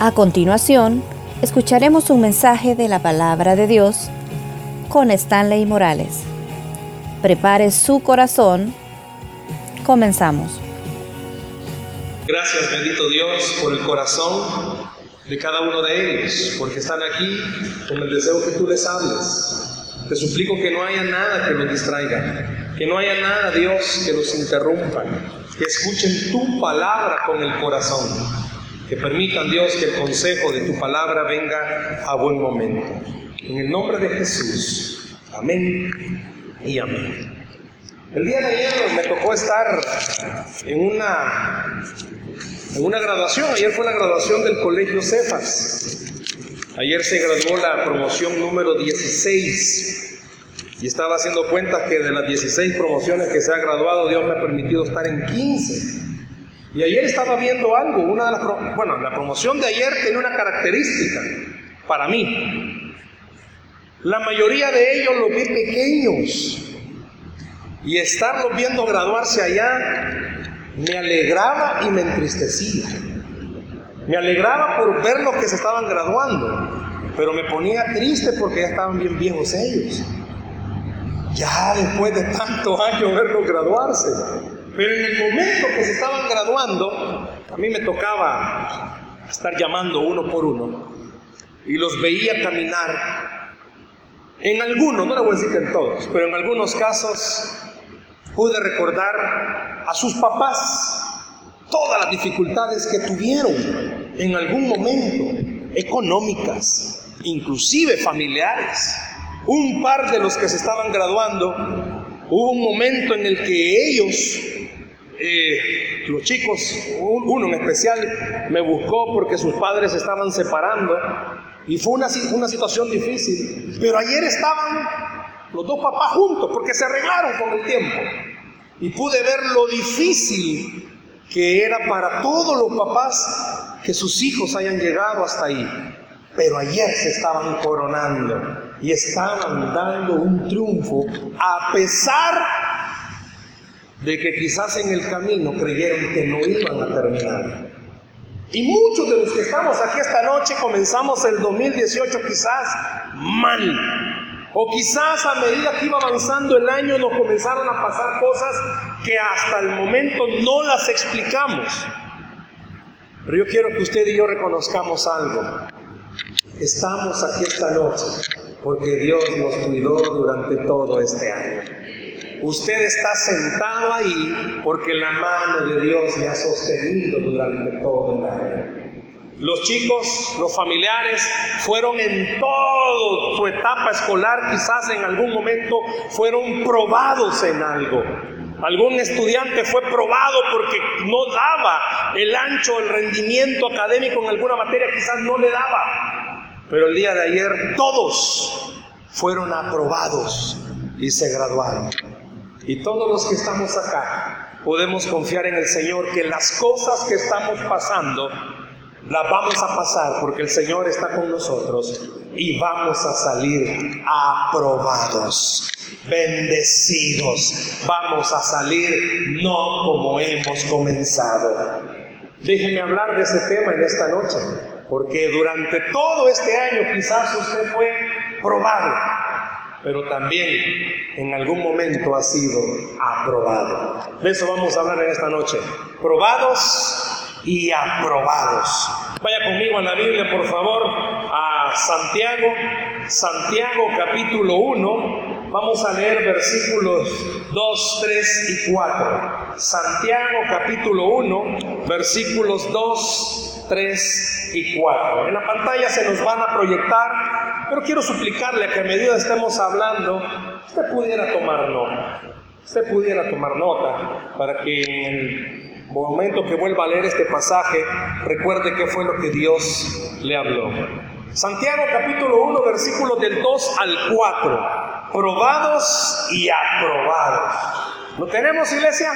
A continuación, escucharemos un mensaje de la palabra de Dios con Stanley Morales. Prepare su corazón. Comenzamos. Gracias, bendito Dios, por el corazón de cada uno de ellos, porque están aquí con el deseo que tú les hables. Te suplico que no haya nada que los distraiga, que no haya nada, Dios, que los interrumpa, que escuchen tu palabra con el corazón que permitan, Dios, que el consejo de tu palabra venga a buen momento. En el nombre de Jesús. Amén y amén. El día de ayer me tocó estar en una, en una graduación. Ayer fue la graduación del Colegio Cefas. Ayer se graduó la promoción número 16. Y estaba haciendo cuenta que de las 16 promociones que se ha graduado, Dios me ha permitido estar en 15. Y ayer estaba viendo algo, una de las, bueno, la promoción de ayer tiene una característica para mí. La mayoría de ellos los vi pequeños y estarlos viendo graduarse allá me alegraba y me entristecía. Me alegraba por ver los que se estaban graduando, pero me ponía triste porque ya estaban bien viejos ellos. Ya después de tantos años verlos graduarse. Pero en el momento que se estaban graduando, a mí me tocaba estar llamando uno por uno y los veía caminar. En algunos, no le voy a decir que en todos, pero en algunos casos pude recordar a sus papás todas las dificultades que tuvieron en algún momento, económicas, inclusive familiares. Un par de los que se estaban graduando, hubo un momento en el que ellos eh, los chicos, uno en especial, me buscó porque sus padres estaban separando y fue una, una situación difícil. Pero ayer estaban los dos papás juntos porque se arreglaron con el tiempo. Y pude ver lo difícil que era para todos los papás que sus hijos hayan llegado hasta ahí. Pero ayer se estaban coronando y estaban dando un triunfo a pesar de que quizás en el camino creyeron que no iban a terminar. Y muchos de los que estamos aquí esta noche comenzamos el 2018 quizás mal. O quizás a medida que iba avanzando el año nos comenzaron a pasar cosas que hasta el momento no las explicamos. Pero yo quiero que usted y yo reconozcamos algo. Estamos aquí esta noche porque Dios nos cuidó durante todo este año. Usted está sentado ahí porque la mano de Dios le ha sostenido durante todo el año. Los chicos, los familiares, fueron en toda su etapa escolar, quizás en algún momento fueron probados en algo. Algún estudiante fue probado porque no daba el ancho, el rendimiento académico en alguna materia, quizás no le daba. Pero el día de ayer todos fueron aprobados y se graduaron. Y todos los que estamos acá podemos confiar en el Señor que las cosas que estamos pasando las vamos a pasar porque el Señor está con nosotros y vamos a salir aprobados, bendecidos. Vamos a salir no como hemos comenzado. Déjenme hablar de ese tema en esta noche, porque durante todo este año quizás usted fue probado, pero también en algún momento ha sido aprobado. De eso vamos a hablar en esta noche. Probados y aprobados. Vaya conmigo a la Biblia, por favor, a Santiago, Santiago capítulo 1. Vamos a leer versículos 2, 3 y 4. Santiago capítulo 1, versículos 2, 3 y 4. En la pantalla se nos van a proyectar pero quiero suplicarle que a medida que estemos hablando, usted pudiera tomar nota. Usted pudiera tomar nota para que en el momento que vuelva a leer este pasaje, recuerde qué fue lo que Dios le habló. Santiago capítulo 1, versículos del 2 al 4. Probados y aprobados. ¿Lo tenemos, iglesia?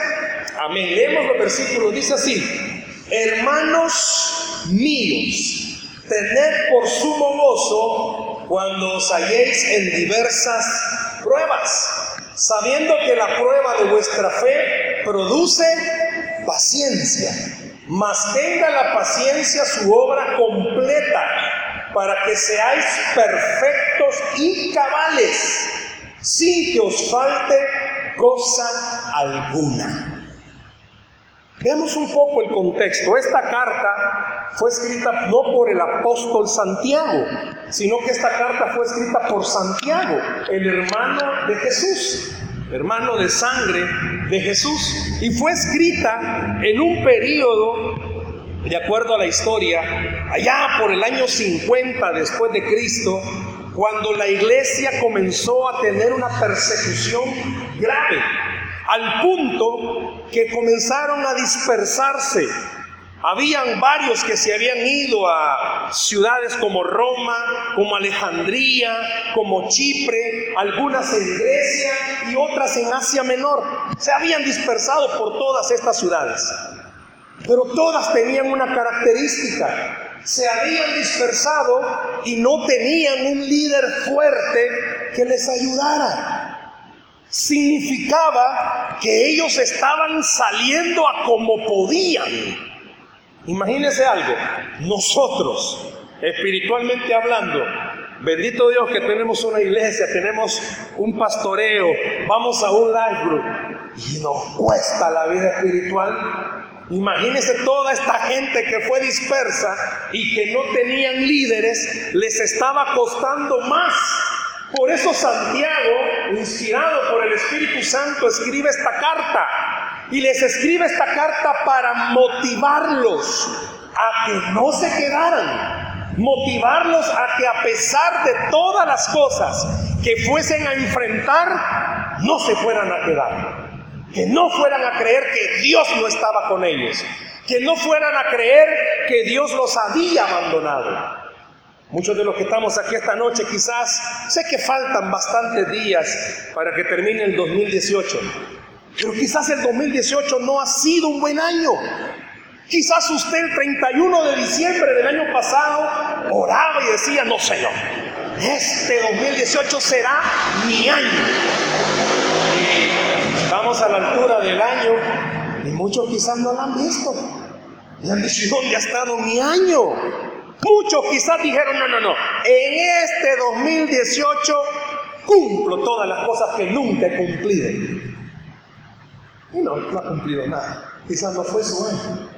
Amén. Leemos los versículos. Dice así. Hermanos míos, tened por sumo gozo cuando os halléis en diversas pruebas, sabiendo que la prueba de vuestra fe produce paciencia. mas tenga la paciencia su obra completa, para que seáis perfectos y cabales, sin que os falte cosa alguna. Veamos un poco el contexto. Esta carta fue escrita no por el apóstol Santiago, sino que esta carta fue escrita por Santiago, el hermano de Jesús, hermano de sangre de Jesús. Y fue escrita en un periodo, de acuerdo a la historia, allá por el año 50 después de Cristo, cuando la iglesia comenzó a tener una persecución grave al punto que comenzaron a dispersarse. Habían varios que se habían ido a ciudades como Roma, como Alejandría, como Chipre, algunas en Grecia y otras en Asia Menor. Se habían dispersado por todas estas ciudades. Pero todas tenían una característica. Se habían dispersado y no tenían un líder fuerte que les ayudara significaba que ellos estaban saliendo a como podían. Imagínense algo, nosotros, espiritualmente hablando, bendito Dios que tenemos una iglesia, tenemos un pastoreo, vamos a un life group y nos cuesta la vida espiritual. Imagínense toda esta gente que fue dispersa y que no tenían líderes, les estaba costando más por eso Santiago, inspirado por el Espíritu Santo, escribe esta carta. Y les escribe esta carta para motivarlos a que no se quedaran. Motivarlos a que a pesar de todas las cosas que fuesen a enfrentar, no se fueran a quedar. Que no fueran a creer que Dios no estaba con ellos. Que no fueran a creer que Dios los había abandonado. Muchos de los que estamos aquí esta noche quizás, sé que faltan bastantes días para que termine el 2018, pero quizás el 2018 no ha sido un buen año. Quizás usted el 31 de diciembre del año pasado oraba y decía, no Señor, este 2018 será mi año. A la altura del año y muchos quizás no lo han visto. Y han dicho, ¿dónde ha estado mi año? Muchos quizás dijeron, no, no, no, en este 2018 cumplo todas las cosas que nunca he cumplido. Y no, no ha cumplido nada. Quizás no fue su año.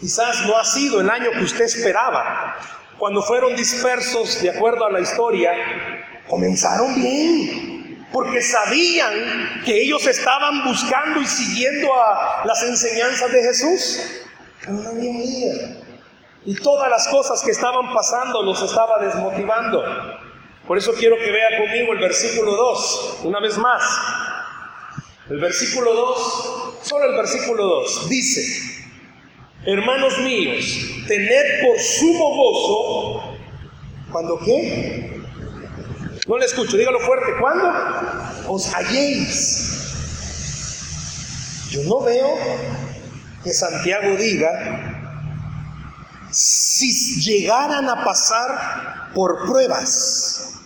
Quizás no ha sido el año que usted esperaba. Cuando fueron dispersos, de acuerdo a la historia, comenzaron bien. Porque sabían que ellos estaban buscando y siguiendo a las enseñanzas de Jesús. Pero y todas las cosas que estaban pasando los estaba desmotivando. Por eso quiero que vea conmigo el versículo 2, una vez más. El versículo 2, solo el versículo 2, dice, hermanos míos, tened por sumo gozo, ¿cuando qué? No le escucho, dígalo fuerte, ¿cuándo? Os halléis. Yo no veo que Santiago diga si llegaran a pasar por pruebas.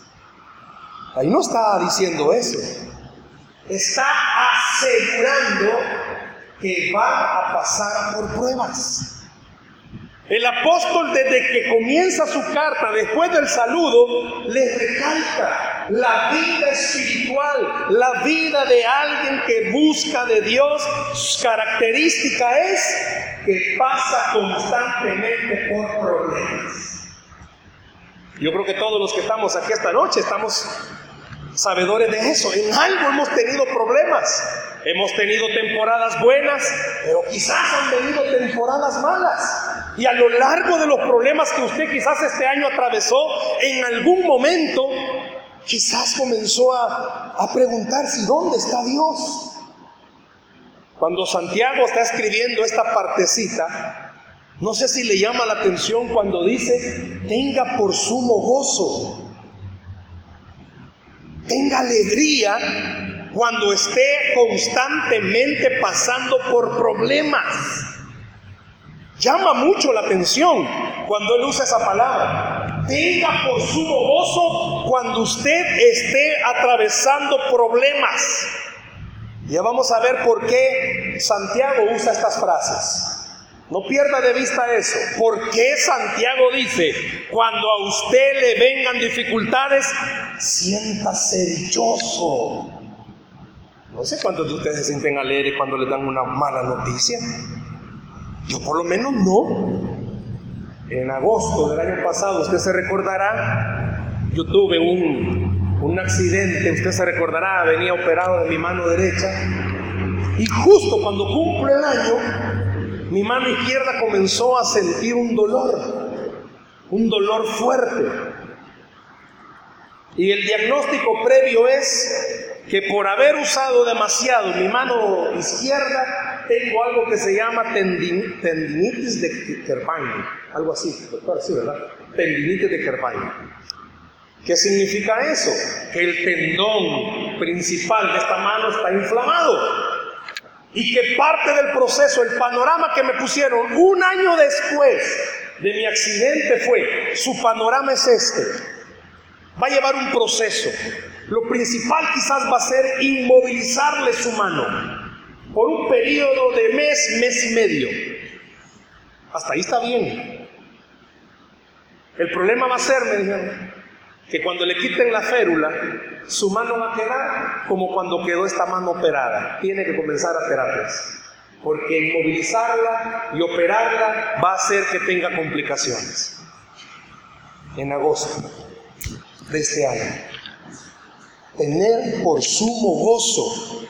Ahí no está diciendo eso. Está asegurando que va a pasar por pruebas. El apóstol desde que comienza su carta, después del saludo, le recalca la vida espiritual, la vida de alguien que busca de Dios. Su característica es que pasa constantemente por problemas. Yo creo que todos los que estamos aquí esta noche estamos sabedores de eso. En algo hemos tenido problemas. Hemos tenido temporadas buenas, pero quizás han venido temporadas malas. Y a lo largo de los problemas que usted quizás este año atravesó, en algún momento, quizás comenzó a, a preguntarse, ¿dónde está Dios? Cuando Santiago está escribiendo esta partecita, no sé si le llama la atención cuando dice, tenga por sumo gozo tenga alegría cuando esté constantemente pasando por problemas. Llama mucho la atención cuando él usa esa palabra. Tenga por sumo gozo cuando usted esté atravesando problemas. Ya vamos a ver por qué Santiago usa estas frases. No pierda de vista eso. ¿Por qué Santiago dice, cuando a usted le vengan dificultades, siéntase dichoso? No sé cuántos de ustedes se sienten alegres cuando les dan una mala noticia. Yo por lo menos no. En agosto del año pasado, usted se recordará, yo tuve un, un accidente, usted se recordará, venía operado de mi mano derecha. Y justo cuando cumple el año, mi mano izquierda comenzó a sentir un dolor, un dolor fuerte. Y el diagnóstico previo es que por haber usado demasiado mi mano izquierda, tengo algo que se llama tendinitis de Kerbein, algo así, doctor, sí, ¿verdad? Tendinitis de Kerbein. ¿Qué significa eso? Que el tendón principal de esta mano está inflamado. Y que parte del proceso, el panorama que me pusieron un año después de mi accidente fue, su panorama es este. Va a llevar un proceso. Lo principal quizás va a ser inmovilizarle su mano por un periodo de mes, mes y medio. Hasta ahí está bien. El problema va a ser, me dijeron, que cuando le quiten la férula, su mano va a quedar como cuando quedó esta mano operada. Tiene que comenzar a terapias. Porque inmovilizarla y operarla va a hacer que tenga complicaciones. En agosto de este año tener por sumo gozo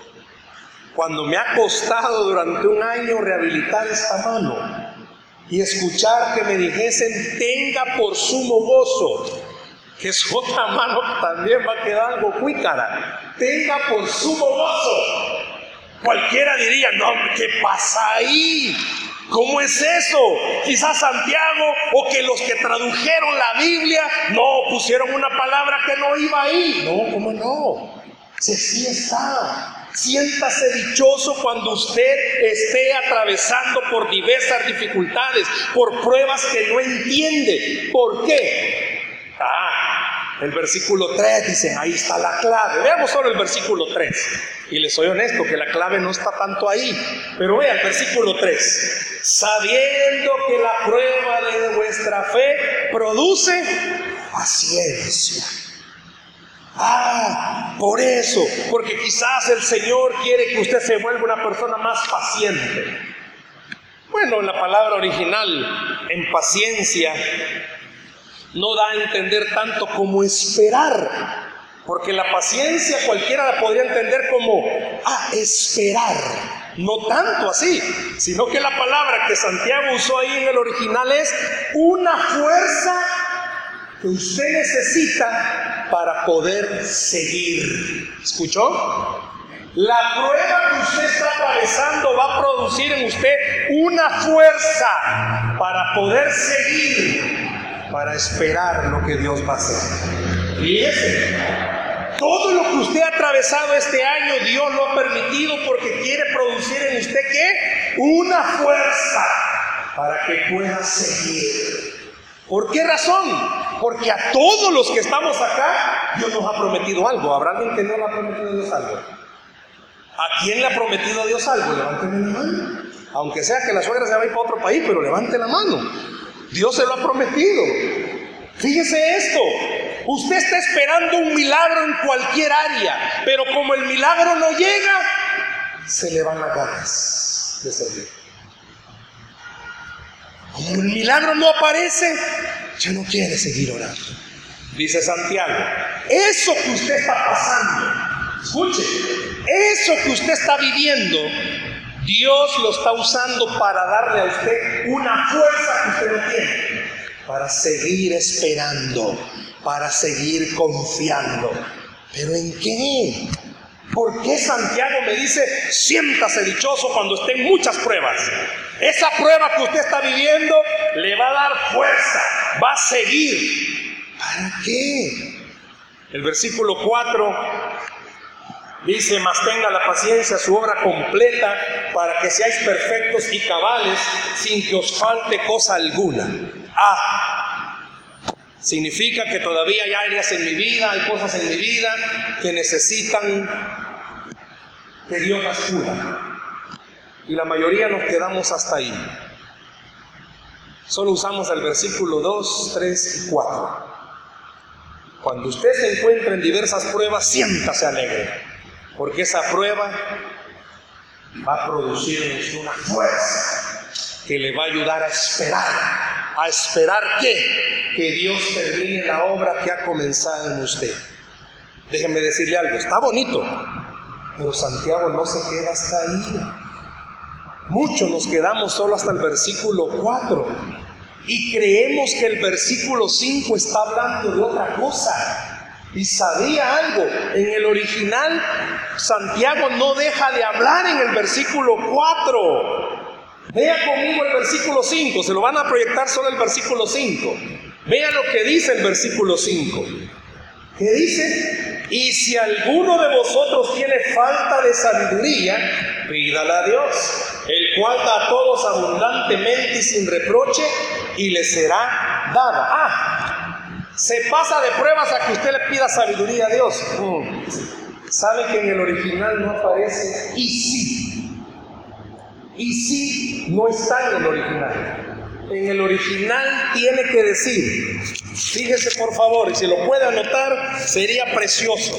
cuando me ha costado durante un año rehabilitar esta mano y escuchar que me dijesen tenga por sumo gozo que su otra mano también va a quedar algo cuícara tenga por sumo gozo cualquiera diría no qué pasa ahí ¿Cómo es eso? Quizás Santiago o que los que tradujeron la Biblia no pusieron una palabra que no iba ahí. No, ¿cómo no? Se sí está. Siéntase dichoso cuando usted esté atravesando por diversas dificultades, por pruebas que no entiende. ¿Por qué? Ah, el versículo 3 dice, ahí está la clave. Veamos solo el versículo 3. Y les soy honesto que la clave no está tanto ahí. Pero vea el versículo 3. Sabiendo que la prueba de vuestra fe produce paciencia. Ah, por eso, porque quizás el Señor quiere que usted se vuelva una persona más paciente. Bueno, la palabra original en paciencia no da a entender tanto como esperar, porque la paciencia cualquiera la podría entender como, ah, esperar. No tanto así, sino que la palabra que Santiago usó ahí en el original es una fuerza que usted necesita para poder seguir. ¿Escuchó? La prueba que usted está atravesando va a producir en usted una fuerza para poder seguir para esperar lo que Dios va a hacer. Y ese, todo lo que usted ha atravesado este año, Dios lo ha permitido porque quiere producir en usted qué? Una fuerza para que pueda seguir. ¿Por qué razón? Porque a todos los que estamos acá, Dios nos ha prometido algo. ¿Habrá alguien que no le ha prometido Dios algo? ¿A quién le ha prometido Dios algo? Levánteme la mano. Aunque sea que la suegra se va a ir para otro país, pero levante la mano. Dios se lo ha prometido. Fíjese esto, usted está esperando un milagro en cualquier área, pero como el milagro no llega, se le van las ganas de servir. Como el milagro no aparece, ya no quiere seguir orando. Dice Santiago, eso que usted está pasando, escuche, eso que usted está viviendo, Dios lo está usando para darle a usted una fuerza que usted no tiene, para seguir esperando, para seguir confiando. ¿Pero en qué? ¿Por qué Santiago me dice, siéntase dichoso cuando esté en muchas pruebas? Esa prueba que usted está viviendo le va a dar fuerza, va a seguir. ¿Para qué? El versículo 4 Dice, mas tenga la paciencia, su obra completa, para que seáis perfectos y cabales, sin que os falte cosa alguna. Ah, significa que todavía hay áreas en mi vida, hay cosas en mi vida que necesitan que Dios las cura. Y la mayoría nos quedamos hasta ahí. Solo usamos el versículo 2, 3 y 4. Cuando usted se encuentra en diversas pruebas, siéntase alegre, porque esa prueba va a producir en una fuerza que le va a ayudar a esperar. ¿A esperar qué? Que Dios termine la obra que ha comenzado en usted. Déjenme decirle algo, está bonito, pero Santiago no se queda hasta ahí. Muchos nos quedamos solo hasta el versículo 4 y creemos que el versículo 5 está hablando de otra cosa. Y sabía algo, en el original Santiago no deja de hablar en el versículo 4. Vea conmigo el versículo 5, se lo van a proyectar solo el versículo 5. Vea lo que dice el versículo 5. ¿Qué dice? Y si alguno de vosotros tiene falta de sabiduría, pídala a Dios, el cual da a todos abundantemente y sin reproche, y le será dada. Ah, se pasa de pruebas a que usted le pida sabiduría a Dios. Mm. ¿Sabe que en el original no aparece y sí? Y sí no está en el original. En el original tiene que decir, fíjese por favor, y si lo puede anotar, sería precioso.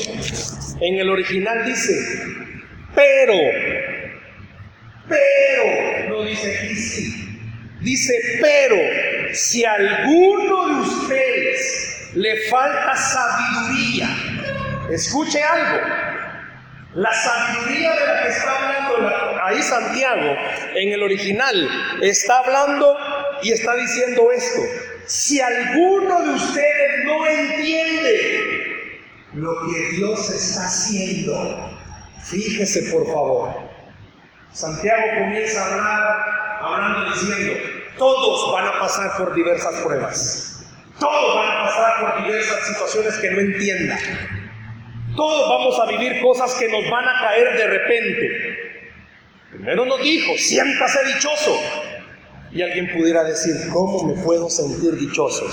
En el original dice, pero, pero, no dice y sí. Dice, pero si alguno de ustedes le falta sabiduría, escuche algo, la sabiduría de la que está hablando ahí Santiago en el original está hablando y está diciendo esto. Si alguno de ustedes no entiende lo que Dios está haciendo, fíjese por favor. Santiago comienza a hablar hablando diciendo, todos van a pasar por diversas pruebas. Todos van a pasar por diversas situaciones que no entiendan. Todos vamos a vivir cosas que nos van a caer de repente. Primero nos dijo, siéntase dichoso. Y alguien pudiera decir, ¿cómo me puedo sentir dichoso?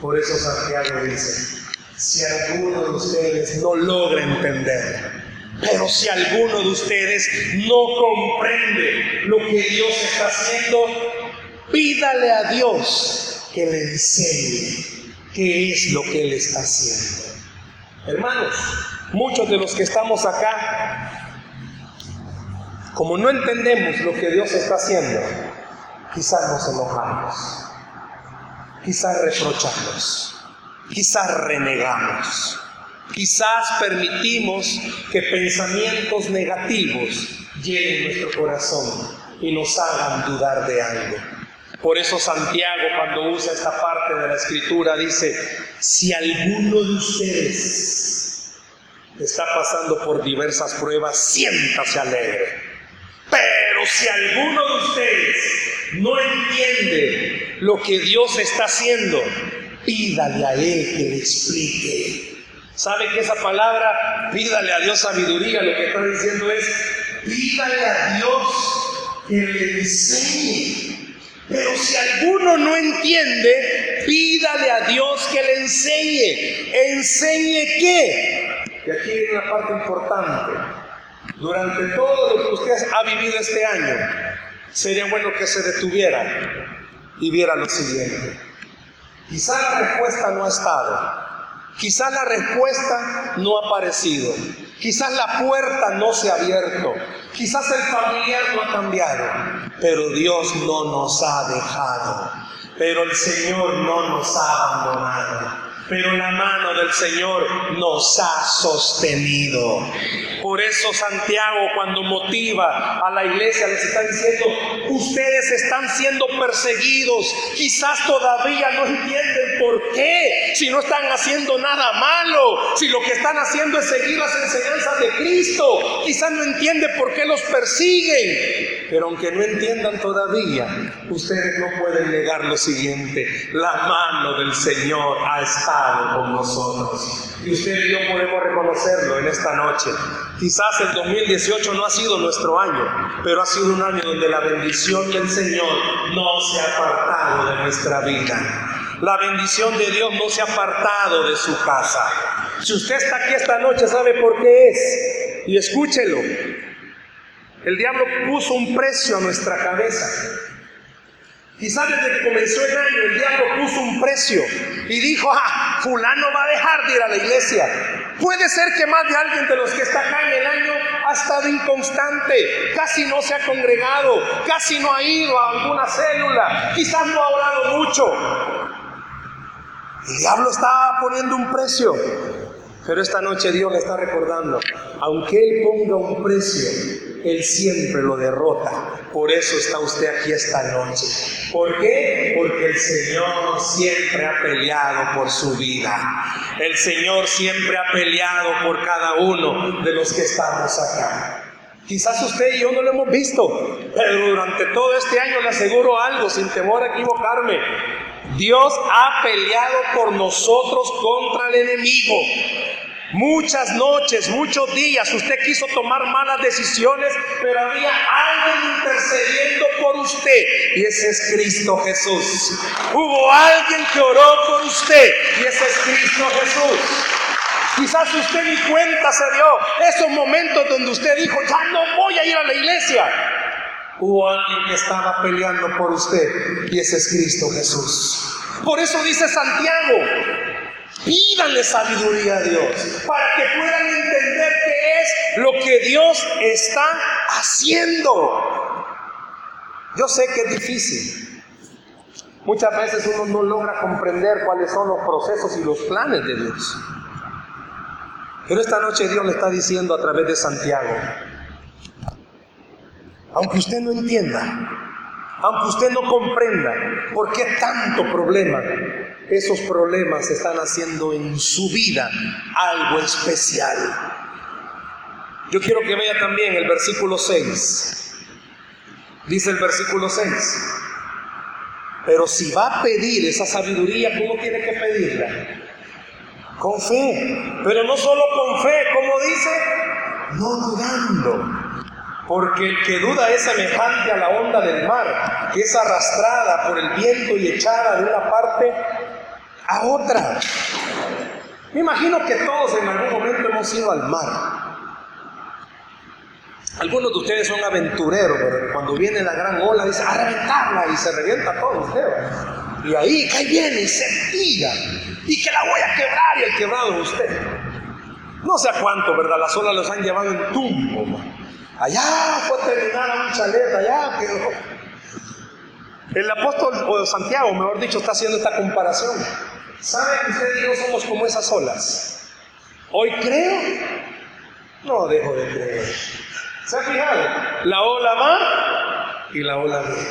Por eso Santiago dice, si alguno de ustedes no logra entender pero si alguno de ustedes no comprende lo que Dios está haciendo, pídale a Dios que le enseñe qué es lo que Él está haciendo. Hermanos, muchos de los que estamos acá, como no entendemos lo que Dios está haciendo, quizás nos enojamos, quizás reprochamos, quizás renegamos Quizás permitimos que pensamientos negativos llenen nuestro corazón y nos hagan dudar de algo. Por eso Santiago cuando usa esta parte de la escritura dice, si alguno de ustedes está pasando por diversas pruebas, siéntase alegre. Pero si alguno de ustedes no entiende lo que Dios está haciendo, pídale a Él que le explique. ¿Sabe que esa palabra, pídale a Dios sabiduría, lo que está diciendo es, pídale a Dios que le enseñe. Pero si alguno no entiende, pídale a Dios que le enseñe. ¿Enseñe qué? Y aquí viene una parte importante. Durante todo lo que usted ha vivido este año, sería bueno que se detuviera y viera lo siguiente. Quizá la respuesta no ha estado, Quizás la respuesta no ha aparecido. Quizás la puerta no se ha abierto. Quizás el familiar no ha cambiado. Pero Dios no nos ha dejado. Pero el Señor no nos ha abandonado pero la mano del Señor nos ha sostenido. Por eso Santiago cuando motiva a la iglesia les está diciendo, ustedes están siendo perseguidos, quizás todavía no entienden por qué, si no están haciendo nada malo, si lo que están haciendo es seguir las enseñanzas de Cristo, quizás no entienden por qué los persiguen, pero aunque no entiendan todavía, ustedes no pueden negar lo siguiente, la mano del Señor ha estado con nosotros. Y usted y yo podemos reconocerlo en esta noche. Quizás el 2018 no ha sido nuestro año, pero ha sido un año donde la bendición del Señor no se ha apartado de nuestra vida. La bendición de Dios no se ha apartado de su casa. Si usted está aquí esta noche, ¿sabe por qué es? Y escúchelo. El diablo puso un precio a nuestra cabeza. Quizás desde que comenzó el año el diablo puso un precio y dijo, ah, fulano va a dejar de ir a la iglesia. Puede ser que más de alguien de los que está acá en el año ha estado inconstante, casi no se ha congregado, casi no ha ido a alguna célula, quizás no ha orado mucho. El diablo está poniendo un precio, pero esta noche Dios le está recordando, aunque Él ponga un precio, Él siempre lo derrota. Por eso está usted aquí esta noche. ¿Por qué? Porque el Señor siempre ha peleado por su vida. El Señor siempre ha peleado por cada uno de los que estamos acá. Quizás usted y yo no lo hemos visto, pero durante todo este año le aseguro algo, sin temor a equivocarme. Dios ha peleado por nosotros contra el enemigo. Muchas noches, muchos días usted quiso tomar malas decisiones, pero había alguien intercediendo por usted y ese es Cristo Jesús. Hubo alguien que oró por usted y ese es Cristo Jesús. Quizás usted ni cuenta se dio esos momentos donde usted dijo, ya no voy a ir a la iglesia. Hubo alguien que estaba peleando por usted y ese es Cristo Jesús. Por eso dice Santiago, Pídanle sabiduría a Dios para que puedan entender qué es lo que Dios está haciendo. Yo sé que es difícil. Muchas veces uno no logra comprender cuáles son los procesos y los planes de Dios. Pero esta noche Dios le está diciendo a través de Santiago, aunque usted no entienda, aunque usted no comprenda por qué tanto problema, esos problemas están haciendo en su vida algo especial. Yo quiero que vea también el versículo 6. Dice el versículo 6. Pero si va a pedir esa sabiduría, ¿cómo tiene que pedirla? Con fe. Pero no solo con fe, como dice, no dudando. Porque el que duda es semejante a la onda del mar, que es arrastrada por el viento y echada de una parte a otra. Me imagino que todos en algún momento hemos ido al mar. Algunos de ustedes son aventureros, pero cuando viene la gran ola dice a reventarla y se revienta todo usted. Y ahí cae bien y se tira y que la voy a quebrar y el quebrado de usted. No sé a cuánto, ¿verdad? Las olas los han llevado en tumbo. Allá fue terminar a un chalet, allá quedó. El apóstol o Santiago, mejor dicho, está haciendo esta comparación. ¿Sabe que usted y yo somos como esas olas? Hoy creo, no dejo de creer. ¿Se ha fijado? La ola va y la ola viene.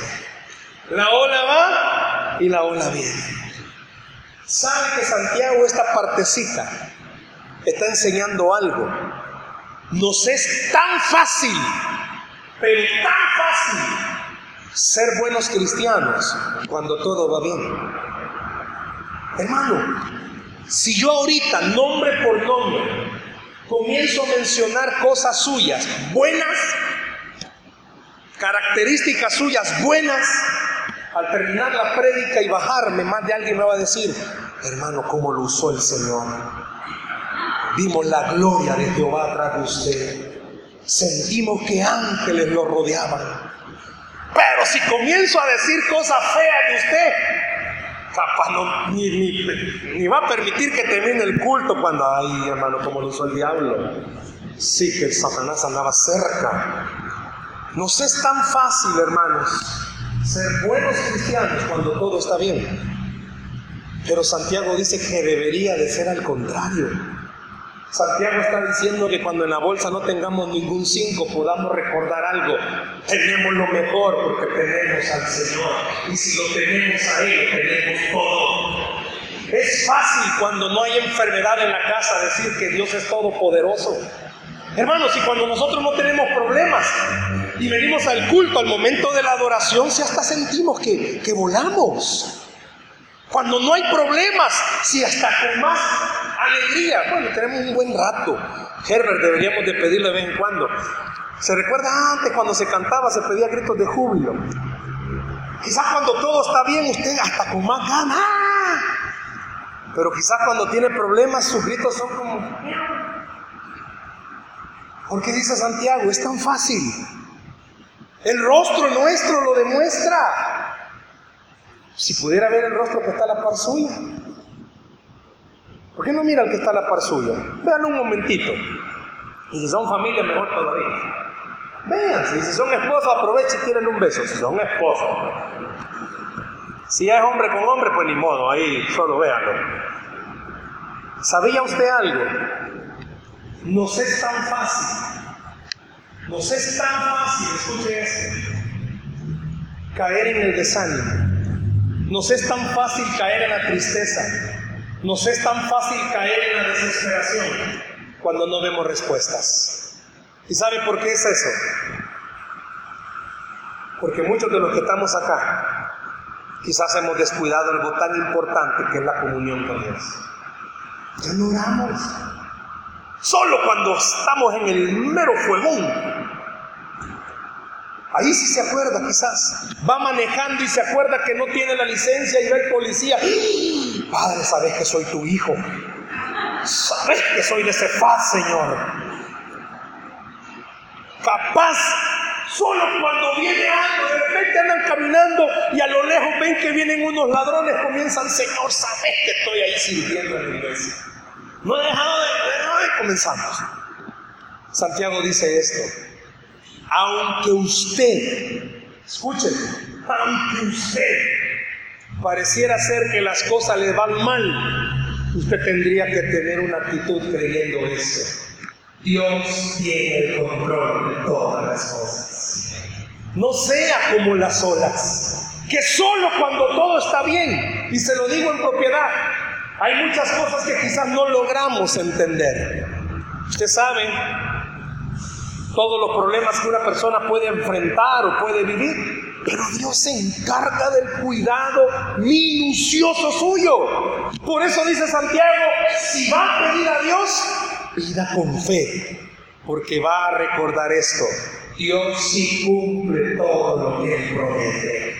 La ola va y la ola viene. ¿Sabe que Santiago, esta partecita, está enseñando algo? Nos es tan fácil, pero tan fácil, ser buenos cristianos cuando todo va bien. Hermano, si yo ahorita, nombre por nombre, comienzo a mencionar cosas suyas buenas, características suyas buenas, al terminar la prédica y bajarme, más de alguien me va a decir, hermano, ¿cómo lo usó el Señor? Vimos la gloria de Jehová tras de usted. Sentimos que ángeles lo rodeaban. Pero si comienzo a decir cosas feas de usted, ni, va a permitir que termine el culto cuando, ay hermano, como lo hizo el diablo. Sí que el Satanás andaba cerca. Nos es tan fácil, hermanos, ser buenos cristianos cuando todo está bien. Pero Santiago dice que debería de ser al contrario. Santiago está diciendo que cuando en la bolsa no tengamos ningún cinco podamos recordar algo. Tenemos lo mejor porque tenemos al Señor. Y si lo tenemos a Él, tenemos todo. Es fácil cuando no hay enfermedad en la casa decir que Dios es todopoderoso. Hermanos, y cuando nosotros no tenemos problemas y venimos al culto, al momento de la adoración, si hasta sentimos que, que volamos. Cuando no hay problemas, si hasta con más alegría, bueno, tenemos un buen rato. Herbert deberíamos de pedirle de vez en cuando. ¿Se recuerda antes cuando se cantaba, se pedía gritos de júbilo? Quizás cuando todo está bien, usted hasta con más ganas. Pero quizás cuando tiene problemas, sus gritos son como... Porque dice Santiago, es tan fácil. El rostro nuestro lo demuestra. Si pudiera ver el rostro que está a la par suya. ¿Por qué no mira al que está a la par suya? Véanlo un momentito. Y si son familia, mejor todavía. Vean, si son esposos, aprovechen y tienen un beso. Si son esposos. Si es hombre con hombre, pues ni modo, ahí solo véanlo. ¿Sabía usted algo? Nos es tan fácil, nos es tan fácil, escuche esto, caer en el desánimo. Nos es tan fácil caer en la tristeza. Nos es tan fácil caer en la desesperación cuando no vemos respuestas. ¿Y sabe por qué es eso? Porque muchos de los que estamos acá quizás hemos descuidado algo tan importante que es la comunión con Dios. Ya no oramos. Solo cuando estamos en el mero fuegón. Ahí sí se acuerda quizás. Va manejando y se acuerda que no tiene la licencia y ve el policía. Padre, sabes que soy tu hijo. Sabes que soy de Cefaz, Señor. Capaz Solo cuando viene algo, de repente andan caminando y a lo lejos ven que vienen unos ladrones, comienzan, Señor, sabes que estoy ahí sirviendo en la iglesia. No he dejado de, y comenzamos. Santiago dice esto, aunque usted, escuchen, aunque usted pareciera ser que las cosas le van mal, usted tendría que tener una actitud creyendo eso. Dios tiene el control de todas las cosas. No sea como las olas, que solo cuando todo está bien, y se lo digo en propiedad, hay muchas cosas que quizás no logramos entender. Usted sabe todos los problemas que una persona puede enfrentar o puede vivir, pero Dios se encarga del cuidado minucioso suyo. Por eso dice Santiago, si va a pedir a Dios, pida con fe, porque va a recordar esto. Dios sí cumple todo lo que Él promete.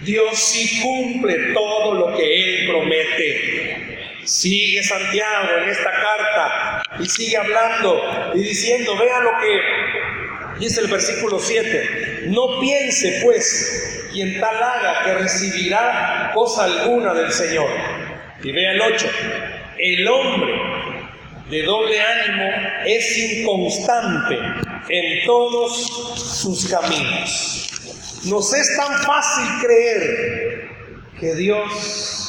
Dios sí cumple todo lo que Él promete. Sigue Santiago en esta carta y sigue hablando y diciendo, vea lo que dice el versículo 7. No piense pues quien tal haga que recibirá cosa alguna del Señor. Y vea el 8. El hombre de doble ánimo es inconstante en todos sus caminos. Nos es tan fácil creer que Dios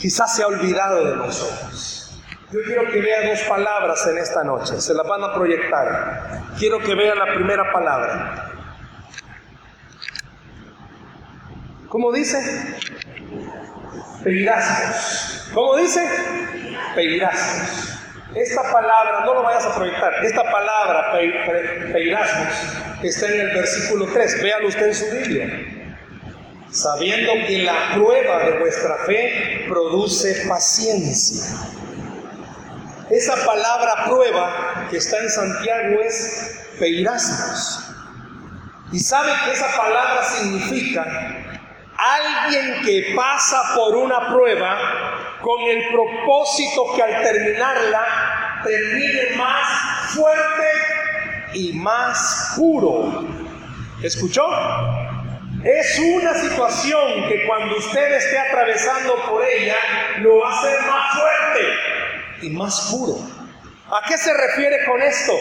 quizás se ha olvidado de nosotros. Yo quiero que vea dos palabras en esta noche, se las van a proyectar. Quiero que vea la primera palabra. ¿Cómo dice? Peirasmos. ¿Cómo dice? Peirasmos. Esta palabra, no lo vayas a proyectar, esta palabra, peirasmos, está en el versículo 3, véalo usted en su Biblia. Sabiendo que la prueba de vuestra fe produce paciencia. Esa palabra prueba que está en Santiago es peirasmos. Y sabe que esa palabra significa alguien que pasa por una prueba con el propósito que al terminarla termine más fuerte y más puro. ¿Escuchó? Es una situación que cuando usted esté atravesando por ella lo va a hacer más fuerte y más puro. ¿A qué se refiere con esto?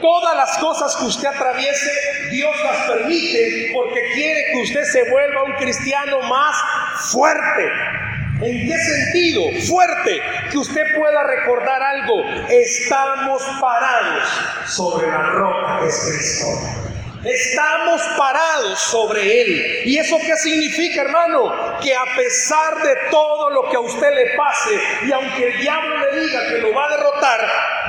Todas las cosas que usted atraviese, Dios las permite porque quiere que usted se vuelva un cristiano más fuerte, ¿En qué sentido? Fuerte, que usted pueda recordar algo. Estamos parados sobre la roca que es Cristo. Estamos parados sobre Él. ¿Y eso qué significa, hermano? Que a pesar de todo lo que a usted le pase, y aunque el diablo le diga que lo va a derrotar,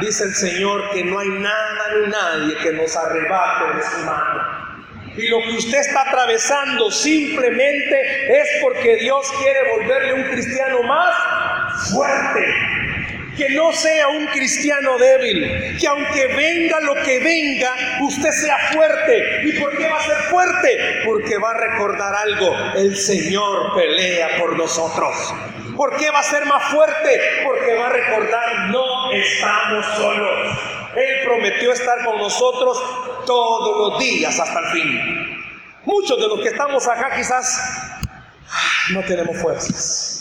dice el Señor que no hay nada ni nadie que nos arrebate de su mano y lo que usted está atravesando simplemente es porque Dios quiere volverle un cristiano más fuerte. Que no sea un cristiano débil, que aunque venga lo que venga, usted sea fuerte. ¿Y por qué va a ser fuerte? Porque va a recordar algo, el Señor pelea por nosotros. ¿Por qué va a ser más fuerte? Porque va a recordar, no estamos solos. Él prometió estar con nosotros todos los días hasta el fin. Muchos de los que estamos acá quizás no tenemos fuerzas.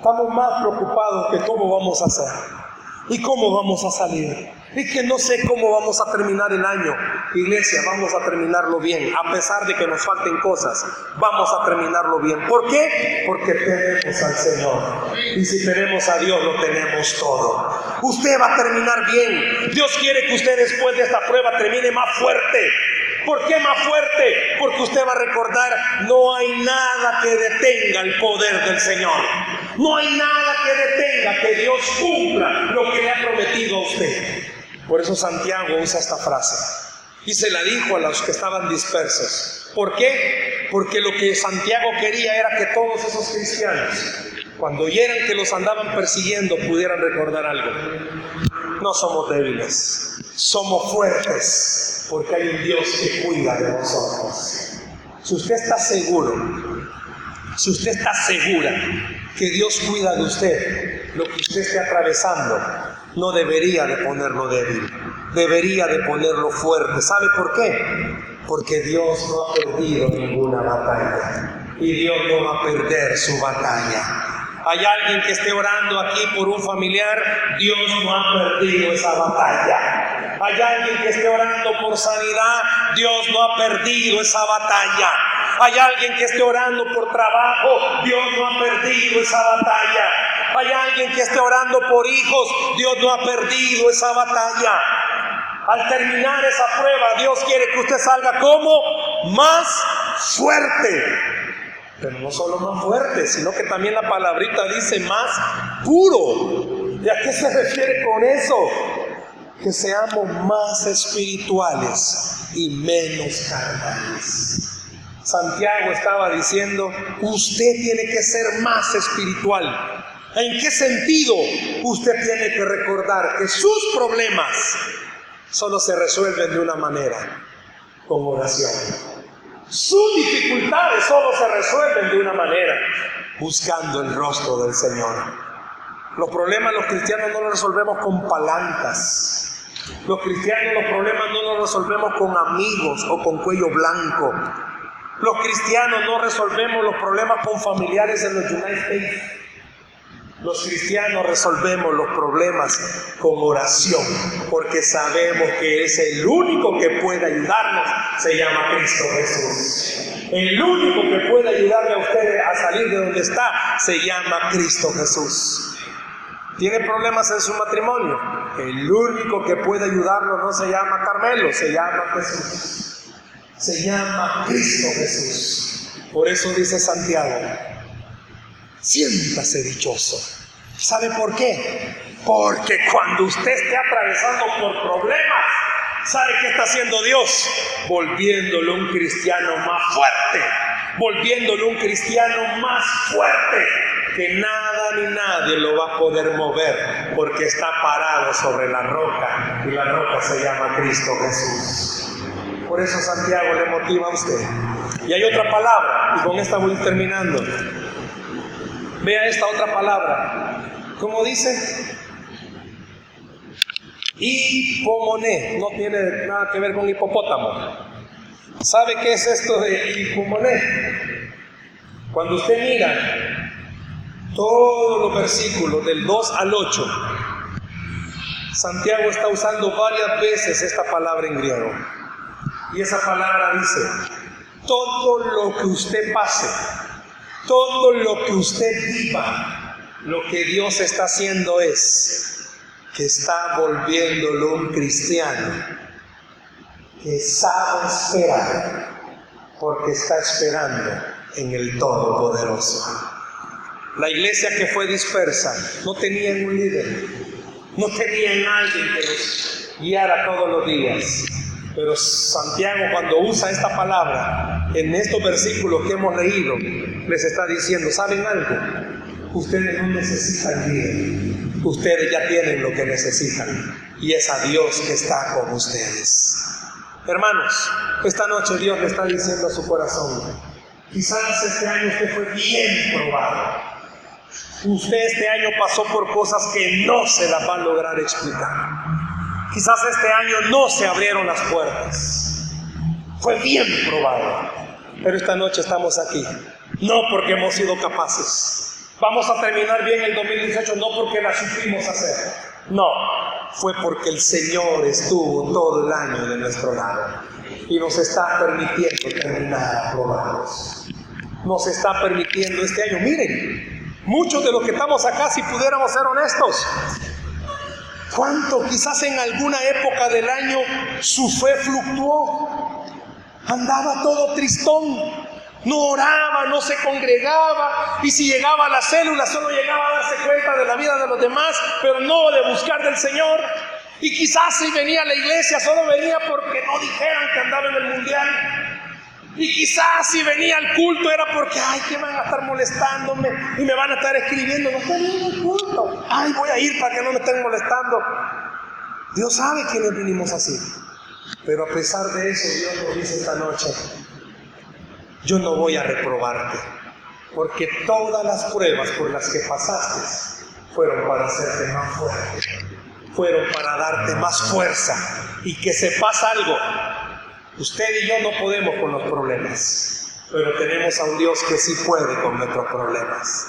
Estamos más preocupados que cómo vamos a hacer y cómo vamos a salir. Y que no sé cómo vamos a terminar el año. Iglesia, vamos a terminarlo bien. A pesar de que nos falten cosas, vamos a terminarlo bien. ¿Por qué? Porque tenemos al Señor. Y si tenemos a Dios, lo tenemos todo. Usted va a terminar bien. Dios quiere que usted después de esta prueba termine más fuerte. ¿Por qué más fuerte? Porque usted va a recordar, no hay nada que detenga el poder del Señor. No hay nada que detenga que Dios cumpla lo que le ha prometido a usted. Por eso Santiago usa esta frase. Y se la dijo a los que estaban dispersos. ¿Por qué? Porque lo que Santiago quería era que todos esos cristianos, cuando oyeran que los andaban persiguiendo, pudieran recordar algo. No somos débiles, somos fuertes, porque hay un Dios que cuida de nosotros. Si usted está seguro, si usted está segura que Dios cuida de usted, lo que usted esté atravesando, no debería de ponerlo débil, debería de ponerlo fuerte. ¿Sabe por qué? Porque Dios no ha perdido ninguna batalla y Dios no va a perder su batalla. Hay alguien que esté orando aquí por un familiar, Dios no ha perdido esa batalla. Hay alguien que esté orando por sanidad, Dios no ha perdido esa batalla. Hay alguien que esté orando por trabajo, Dios no ha perdido esa batalla. Hay alguien que esté orando por hijos, Dios no ha perdido esa batalla. Al terminar esa prueba, Dios quiere que usted salga como más fuerte. Pero no solo más fuerte, sino que también la palabrita dice más puro. ¿Y a qué se refiere con eso? Que seamos más espirituales y menos carnales. Santiago estaba diciendo, usted tiene que ser más espiritual. ¿En qué sentido usted tiene que recordar que sus problemas solo se resuelven de una manera, con oración? Sus dificultades solo se resuelven de una manera, buscando el rostro del Señor. Los problemas los cristianos no los resolvemos con palancas. Los cristianos los problemas no los resolvemos con amigos o con cuello blanco. Los cristianos no resolvemos los problemas con familiares en los United States. Los cristianos resolvemos los problemas con oración, porque sabemos que es el único que puede ayudarnos, se llama Cristo Jesús. El único que puede ayudarle a ustedes a salir de donde está, se llama Cristo Jesús. ¿Tiene problemas en su matrimonio? El único que puede ayudarlo no se llama Carmelo, se llama Jesús. Se llama Cristo Jesús. Por eso dice Santiago, siéntase dichoso. ¿Sabe por qué? Porque cuando usted esté atravesando por problemas, ¿sabe qué está haciendo Dios? Volviéndolo un cristiano más fuerte, volviéndolo un cristiano más fuerte, que nada ni nadie lo va a poder mover, porque está parado sobre la roca, y la roca se llama Cristo Jesús. Por eso Santiago le motiva a usted. Y hay otra palabra, y con esta voy terminando. Vea esta otra palabra. ¿Cómo dice? Hipomoné. No tiene nada que ver con hipopótamo. ¿Sabe qué es esto de hipomoné? Cuando usted mira todos los versículos del 2 al 8, Santiago está usando varias veces esta palabra en griego. Y esa palabra dice, todo lo que usted pase, todo lo que usted viva, lo que Dios está haciendo es que está volviéndolo un cristiano que sabe esperar, porque está esperando en el Todopoderoso. La iglesia que fue dispersa no tenía un líder, no tenían alguien que los guiara todos los días. Pero Santiago cuando usa esta palabra en estos versículos que hemos leído, les está diciendo, ¿saben algo? Ustedes no necesitan guía, ustedes ya tienen lo que necesitan y es a Dios que está con ustedes. Hermanos, esta noche Dios le está diciendo a su corazón, quizás este año usted fue bien probado. Usted este año pasó por cosas que no se las va a lograr explicar. Quizás este año no se abrieron las puertas. Fue bien probado. Pero esta noche estamos aquí no porque hemos sido capaces. Vamos a terminar bien el 2018 no porque la supimos hacer. No, fue porque el Señor estuvo todo el año de nuestro lado y nos está permitiendo terminar aprobados. Nos está permitiendo este año. Miren, muchos de los que estamos acá, si pudiéramos ser honestos, ¿cuánto quizás en alguna época del año su fe fluctuó? Andaba todo tristón, no oraba, no se congregaba y si llegaba a la célula solo llegaba a darse cuenta de la vida de los demás, pero no de buscar del Señor. Y quizás si venía a la iglesia solo venía porque no dijeran que andaba en el mundial. Y quizás si venía al culto era porque, ay, que van a estar molestándome y me van a estar escribiendo, no estoy en el culto. Ay, voy a ir para que no me estén molestando. Dios sabe que nos vinimos así. Pero a pesar de eso, Dios nos dice esta noche, yo no voy a reprobarte, porque todas las pruebas por las que pasaste fueron para hacerte más fuerte, fueron para darte más fuerza y que sepas algo. Usted y yo no podemos con los problemas, pero tenemos a un Dios que sí puede con nuestros problemas.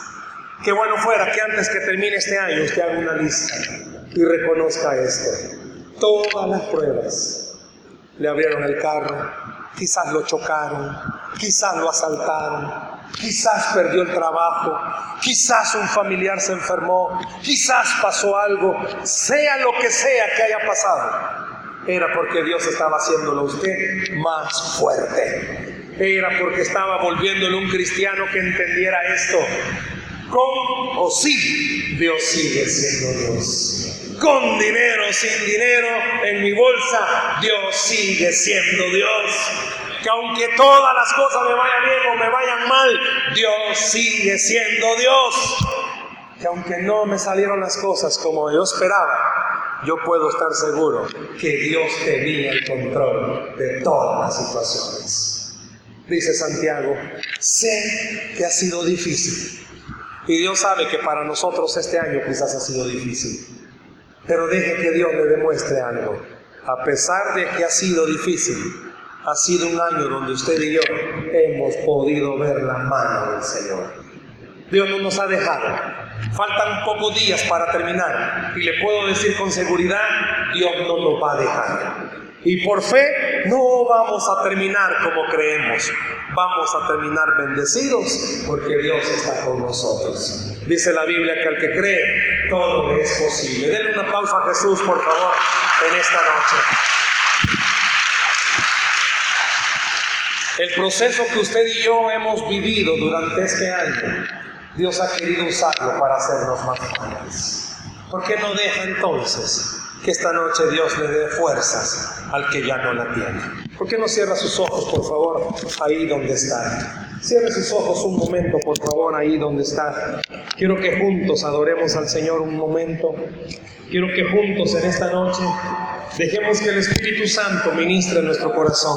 Qué bueno fuera que antes que termine este año usted haga una lista y reconozca esto. Todas las pruebas le abrieron el carro, quizás lo chocaron, quizás lo asaltaron, quizás perdió el trabajo, quizás un familiar se enfermó, quizás pasó algo, sea lo que sea que haya pasado, era porque Dios estaba haciéndolo a usted más fuerte. Era porque estaba volviéndole un cristiano que entendiera esto. Con o sin, Dios sigue siendo Dios con dinero, sin dinero, en mi bolsa, Dios sigue siendo Dios. Que aunque todas las cosas me vayan bien o me vayan mal, Dios sigue siendo Dios. Que aunque no me salieron las cosas como yo esperaba, yo puedo estar seguro que Dios tenía el control de todas las situaciones. Dice Santiago, sé que ha sido difícil. Y Dios sabe que para nosotros este año quizás ha sido difícil. Pero deje que Dios le demuestre algo. A pesar de que ha sido difícil, ha sido un año donde usted y yo hemos podido ver la mano del Señor. Dios no nos ha dejado. Faltan pocos días para terminar. Y le puedo decir con seguridad, Dios no nos va a dejar. Y por fe no vamos a terminar como creemos. Vamos a terminar bendecidos porque Dios está con nosotros. Dice la Biblia que al que cree, todo es posible. Denle una pausa a Jesús, por favor, en esta noche. El proceso que usted y yo hemos vivido durante este año, Dios ha querido usarlo para hacernos más fuertes. ¿Por qué no deja entonces que esta noche Dios le dé fuerzas al que ya no la tiene. ¿Por qué no cierra sus ojos, por favor, ahí donde está? Cierre sus ojos un momento, por favor, ahí donde está. Quiero que juntos adoremos al Señor un momento. Quiero que juntos en esta noche dejemos que el Espíritu Santo ministre nuestro corazón.